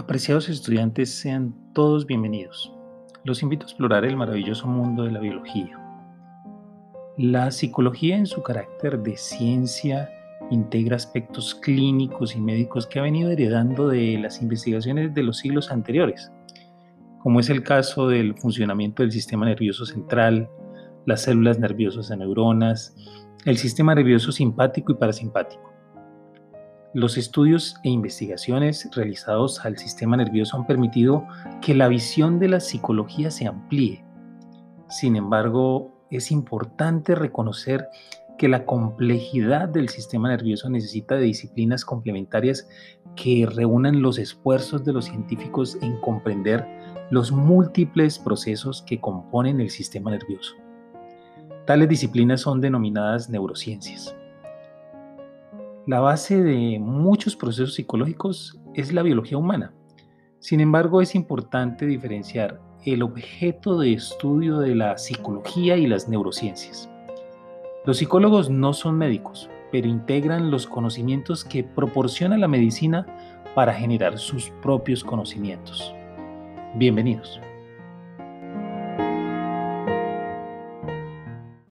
Apreciados estudiantes, sean todos bienvenidos. Los invito a explorar el maravilloso mundo de la biología. La psicología en su carácter de ciencia integra aspectos clínicos y médicos que ha venido heredando de las investigaciones de los siglos anteriores, como es el caso del funcionamiento del sistema nervioso central, las células nerviosas de neuronas, el sistema nervioso simpático y parasimpático. Los estudios e investigaciones realizados al sistema nervioso han permitido que la visión de la psicología se amplíe. Sin embargo, es importante reconocer que la complejidad del sistema nervioso necesita de disciplinas complementarias que reúnan los esfuerzos de los científicos en comprender los múltiples procesos que componen el sistema nervioso. Tales disciplinas son denominadas neurociencias. La base de muchos procesos psicológicos es la biología humana. Sin embargo, es importante diferenciar el objeto de estudio de la psicología y las neurociencias. Los psicólogos no son médicos, pero integran los conocimientos que proporciona la medicina para generar sus propios conocimientos. Bienvenidos.